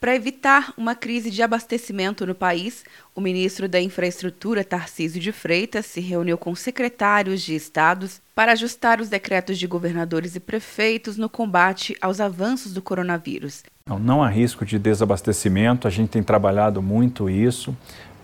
Para evitar uma crise de abastecimento no país, o ministro da Infraestrutura, Tarcísio de Freitas, se reuniu com secretários de estados para ajustar os decretos de governadores e prefeitos no combate aos avanços do coronavírus. Não, não há risco de desabastecimento, a gente tem trabalhado muito isso.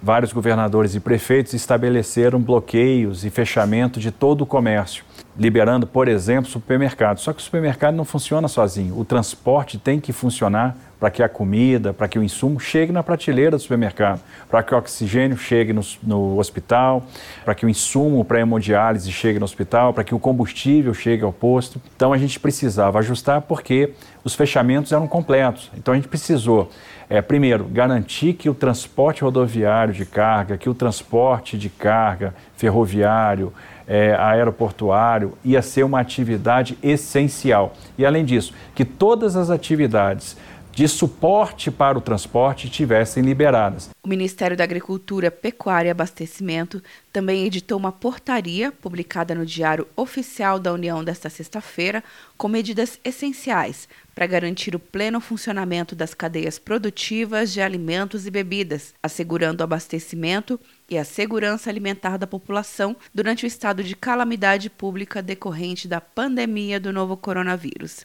Vários governadores e prefeitos estabeleceram bloqueios e fechamento de todo o comércio, liberando, por exemplo, supermercados. Só que o supermercado não funciona sozinho, o transporte tem que funcionar para que a comida, para que o insumo chegue na prateleira do supermercado, para que o oxigênio chegue no, no hospital, para que o insumo para hemodiálise chegue no hospital, para que o combustível chegue ao posto. Então a gente precisava ajustar porque os fechamentos eram completos. Então a gente precisou, é, primeiro, garantir que o transporte rodoviário de carga, que o transporte de carga ferroviário, é, aeroportuário ia ser uma atividade essencial. E além disso, que todas as atividades de suporte para o transporte tivessem liberadas. O Ministério da Agricultura, Pecuária e Abastecimento também editou uma portaria publicada no Diário Oficial da União desta sexta-feira com medidas essenciais para garantir o pleno funcionamento das cadeias produtivas de alimentos e bebidas, assegurando o abastecimento e a segurança alimentar da população durante o estado de calamidade pública decorrente da pandemia do novo coronavírus.